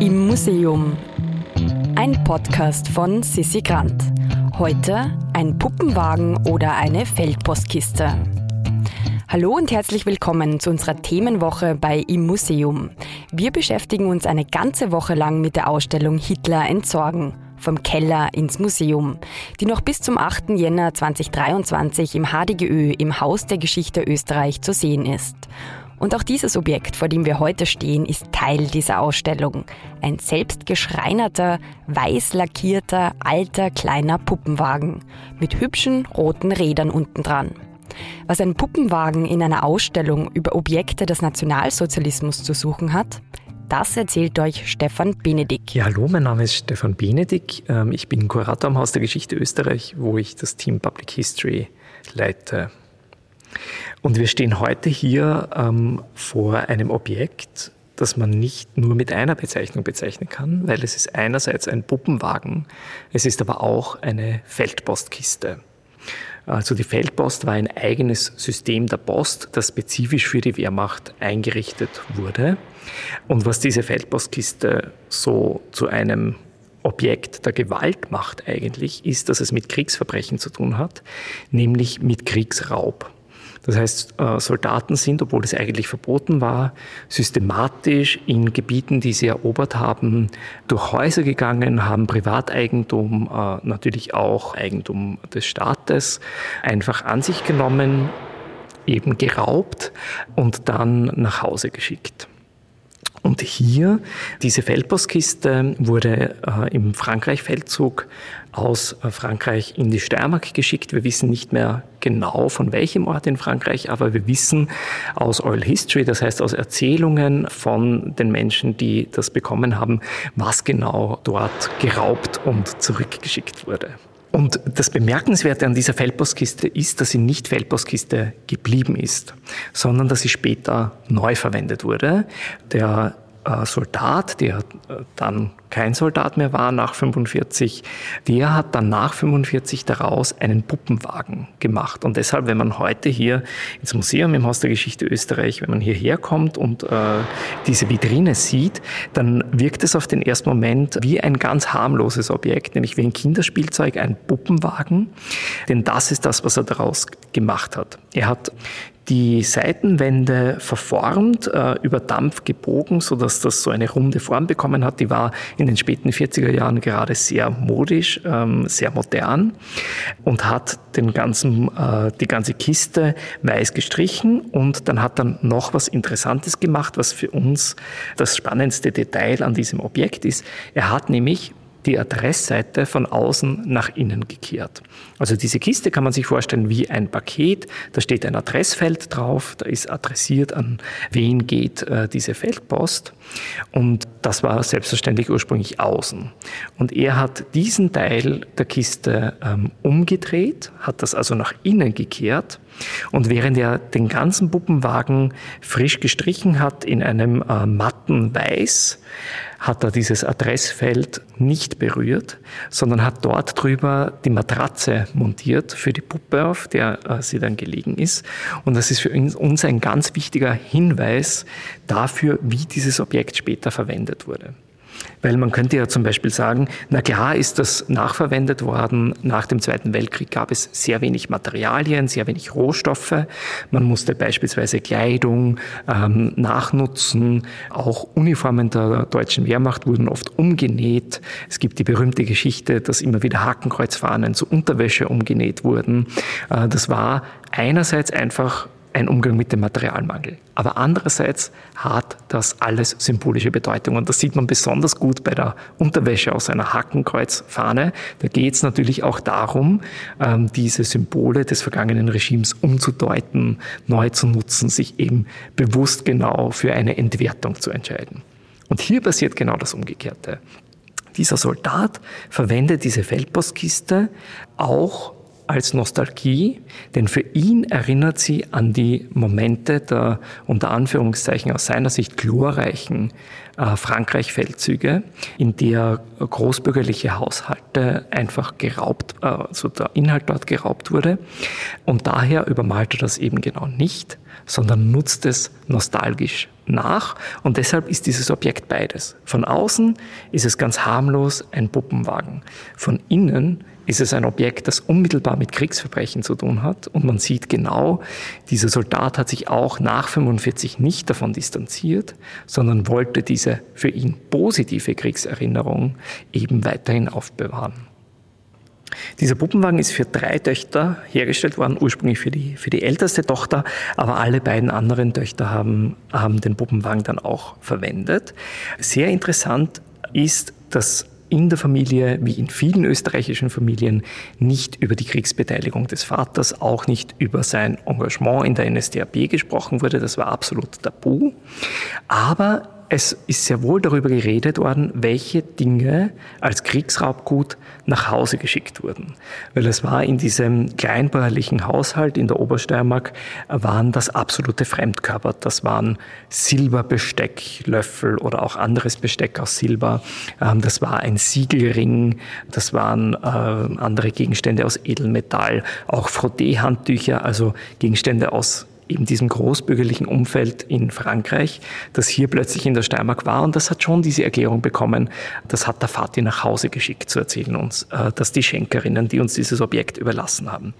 Im Museum. Ein Podcast von Sissi Grant. Heute ein Puppenwagen oder eine Feldpostkiste. Hallo und herzlich willkommen zu unserer Themenwoche bei Im Museum. Wir beschäftigen uns eine ganze Woche lang mit der Ausstellung Hitler entsorgen. Vom Keller ins Museum, die noch bis zum 8. Jänner 2023 im HDGÖ im Haus der Geschichte Österreich zu sehen ist. Und auch dieses Objekt, vor dem wir heute stehen, ist Teil dieser Ausstellung. Ein selbstgeschreinerter, weiß lackierter, alter, kleiner Puppenwagen mit hübschen roten Rädern unten dran. Was ein Puppenwagen in einer Ausstellung über Objekte des Nationalsozialismus zu suchen hat, das erzählt euch Stefan Benedikt. Ja, hallo, mein Name ist Stefan Benedikt. Ähm, ich bin Kurator am Haus der Geschichte Österreich, wo ich das Team Public History leite. Und wir stehen heute hier ähm, vor einem Objekt, das man nicht nur mit einer Bezeichnung bezeichnen kann, weil es ist einerseits ein Puppenwagen, es ist aber auch eine Feldpostkiste. Also die Feldpost war ein eigenes System der Post, das spezifisch für die Wehrmacht eingerichtet wurde. Und was diese Feldpostkiste so zu einem Objekt der Gewalt macht eigentlich, ist, dass es mit Kriegsverbrechen zu tun hat, nämlich mit Kriegsraub. Das heißt, äh, Soldaten sind, obwohl es eigentlich verboten war, systematisch in Gebieten, die sie erobert haben, durch Häuser gegangen, haben Privateigentum, äh, natürlich auch Eigentum des Staates, einfach an sich genommen, eben geraubt und dann nach Hause geschickt. Und hier, diese Feldpostkiste wurde äh, im Frankreich-Feldzug aus äh, Frankreich in die Steiermark geschickt. Wir wissen nicht mehr genau von welchem Ort in Frankreich, aber wir wissen aus Oral History, das heißt aus Erzählungen von den Menschen, die das bekommen haben, was genau dort geraubt und zurückgeschickt wurde. Und das Bemerkenswerte an dieser Feldpostkiste ist, dass sie nicht Feldpostkiste geblieben ist, sondern dass sie später neu verwendet wurde. Der Soldat, der äh, dann kein Soldat mehr war nach 45, der hat dann nach 45 daraus einen Puppenwagen gemacht. Und deshalb, wenn man heute hier ins Museum im Haus der Geschichte Österreich, wenn man hierher kommt und äh, diese Vitrine sieht, dann wirkt es auf den ersten Moment wie ein ganz harmloses Objekt, nämlich wie ein Kinderspielzeug, ein Puppenwagen. Denn das ist das, was er daraus gemacht hat. Er hat die Seitenwände verformt, äh, über Dampf gebogen, so dass das so eine runde Form bekommen hat. Die war in den späten 40er Jahren gerade sehr modisch, ähm, sehr modern und hat den ganzen, äh, die ganze Kiste weiß gestrichen und dann hat er noch was Interessantes gemacht, was für uns das spannendste Detail an diesem Objekt ist. Er hat nämlich die Adressseite von außen nach innen gekehrt. Also diese Kiste kann man sich vorstellen wie ein Paket. Da steht ein Adressfeld drauf, da ist adressiert an wen geht äh, diese Feldpost. Und das war selbstverständlich ursprünglich außen. Und er hat diesen Teil der Kiste ähm, umgedreht, hat das also nach innen gekehrt. Und während er den ganzen Puppenwagen frisch gestrichen hat in einem äh, matten Weiß, hat er dieses Adressfeld nicht berührt, sondern hat dort drüber die Matratze montiert für die Puppe, auf der äh, sie dann gelegen ist. Und das ist für uns ein ganz wichtiger Hinweis dafür, wie dieses Objekt später verwendet wurde. Weil man könnte ja zum Beispiel sagen, na klar ist das nachverwendet worden. Nach dem Zweiten Weltkrieg gab es sehr wenig Materialien, sehr wenig Rohstoffe. Man musste beispielsweise Kleidung ähm, nachnutzen. Auch Uniformen der deutschen Wehrmacht wurden oft umgenäht. Es gibt die berühmte Geschichte, dass immer wieder Hakenkreuzfahnen zu Unterwäsche umgenäht wurden. Äh, das war einerseits einfach ein Umgang mit dem Materialmangel. Aber andererseits hat das alles symbolische Bedeutung. Und das sieht man besonders gut bei der Unterwäsche aus einer Hakenkreuzfahne. Da geht es natürlich auch darum, ähm, diese Symbole des vergangenen Regimes umzudeuten, neu zu nutzen, sich eben bewusst genau für eine Entwertung zu entscheiden. Und hier passiert genau das Umgekehrte. Dieser Soldat verwendet diese Feldpostkiste auch als Nostalgie, denn für ihn erinnert sie an die Momente der unter Anführungszeichen aus seiner Sicht glorreichen äh, Frankreich-Feldzüge, in der großbürgerliche Haushalte einfach geraubt, äh, also der Inhalt dort geraubt wurde. Und daher übermalt er das eben genau nicht, sondern nutzt es nostalgisch nach und deshalb ist dieses Objekt beides. Von außen ist es ganz harmlos ein Puppenwagen. Von innen ist es ein Objekt, das unmittelbar mit Kriegsverbrechen zu tun hat. Und man sieht genau, dieser Soldat hat sich auch nach 45 nicht davon distanziert, sondern wollte diese für ihn positive Kriegserinnerung eben weiterhin aufbewahren. Dieser Puppenwagen ist für drei Töchter hergestellt worden, ursprünglich für die, für die älteste Tochter, aber alle beiden anderen Töchter haben, haben den Puppenwagen dann auch verwendet. Sehr interessant ist, dass in der Familie, wie in vielen österreichischen Familien, nicht über die Kriegsbeteiligung des Vaters, auch nicht über sein Engagement in der NSDAP gesprochen wurde. Das war absolut tabu. Aber es ist sehr wohl darüber geredet worden, welche Dinge als Kriegsraubgut nach Hause geschickt wurden. Weil es war in diesem kleinbäuerlichen Haushalt in der Obersteiermark, waren das absolute Fremdkörper. Das waren Silberbesteck, Löffel oder auch anderes Besteck aus Silber. Ähm, das war ein Siegelring, das waren äh, andere Gegenstände aus Edelmetall, auch Frotté-Handtücher, also Gegenstände aus eben diesem großbürgerlichen Umfeld in Frankreich, das hier plötzlich in der Steiermark war. Und das hat schon diese Erklärung bekommen, das hat der Vati nach Hause geschickt zu erzählen uns, äh, dass die Schenkerinnen, die uns dieses Objekt überlassen haben.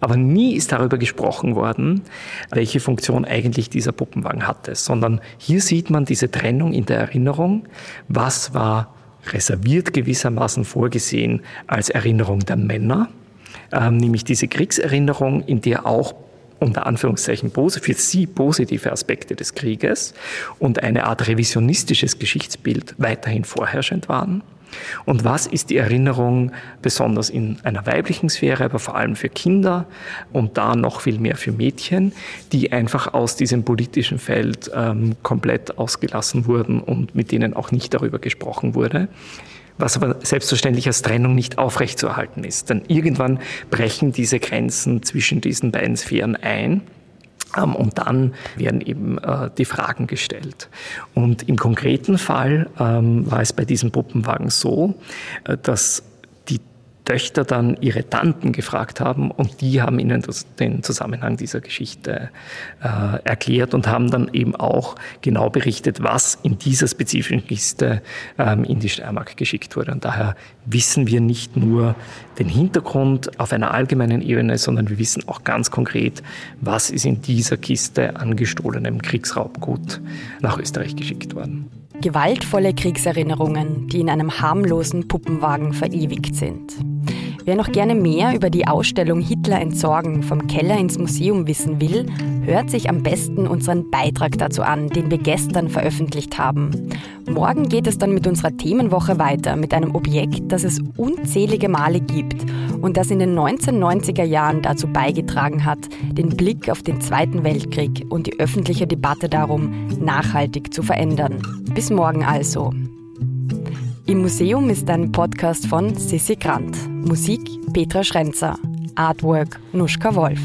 Aber nie ist darüber gesprochen worden, welche Funktion eigentlich dieser Puppenwagen hatte, sondern hier sieht man diese Trennung in der Erinnerung, was war reserviert gewissermaßen vorgesehen als Erinnerung der Männer, ähm, nämlich diese Kriegserinnerung, in der auch unter Anführungszeichen für sie positive Aspekte des Krieges und eine Art revisionistisches Geschichtsbild weiterhin vorherrschend waren. Und was ist die Erinnerung besonders in einer weiblichen Sphäre, aber vor allem für Kinder und da noch viel mehr für Mädchen, die einfach aus diesem politischen Feld ähm, komplett ausgelassen wurden und mit denen auch nicht darüber gesprochen wurde? Was aber selbstverständlich als Trennung nicht aufrechtzuerhalten ist. Denn irgendwann brechen diese Grenzen zwischen diesen beiden Sphären ein. Ähm, und dann werden eben äh, die Fragen gestellt. Und im konkreten Fall ähm, war es bei diesem Puppenwagen so, äh, dass Töchter dann ihre Tanten gefragt haben und die haben ihnen das, den Zusammenhang dieser Geschichte äh, erklärt und haben dann eben auch genau berichtet, was in dieser spezifischen Kiste ähm, in die Steiermark geschickt wurde. Und daher wissen wir nicht nur den Hintergrund auf einer allgemeinen Ebene, sondern wir wissen auch ganz konkret, was ist in dieser Kiste an gestohlenem Kriegsraubgut nach Österreich geschickt worden. Gewaltvolle Kriegserinnerungen, die in einem harmlosen Puppenwagen verewigt sind. Wer noch gerne mehr über die Ausstellung Hitler entsorgen vom Keller ins Museum wissen will, hört sich am besten unseren Beitrag dazu an, den wir gestern veröffentlicht haben. Morgen geht es dann mit unserer Themenwoche weiter mit einem Objekt, das es unzählige Male gibt und das in den 1990er Jahren dazu beigetragen hat, den Blick auf den Zweiten Weltkrieg und die öffentliche Debatte darum nachhaltig zu verändern. Bis morgen also. Im Museum ist ein Podcast von Sissi Grant. Musik Petra Schrenzer. Artwork Nuschka Wolf.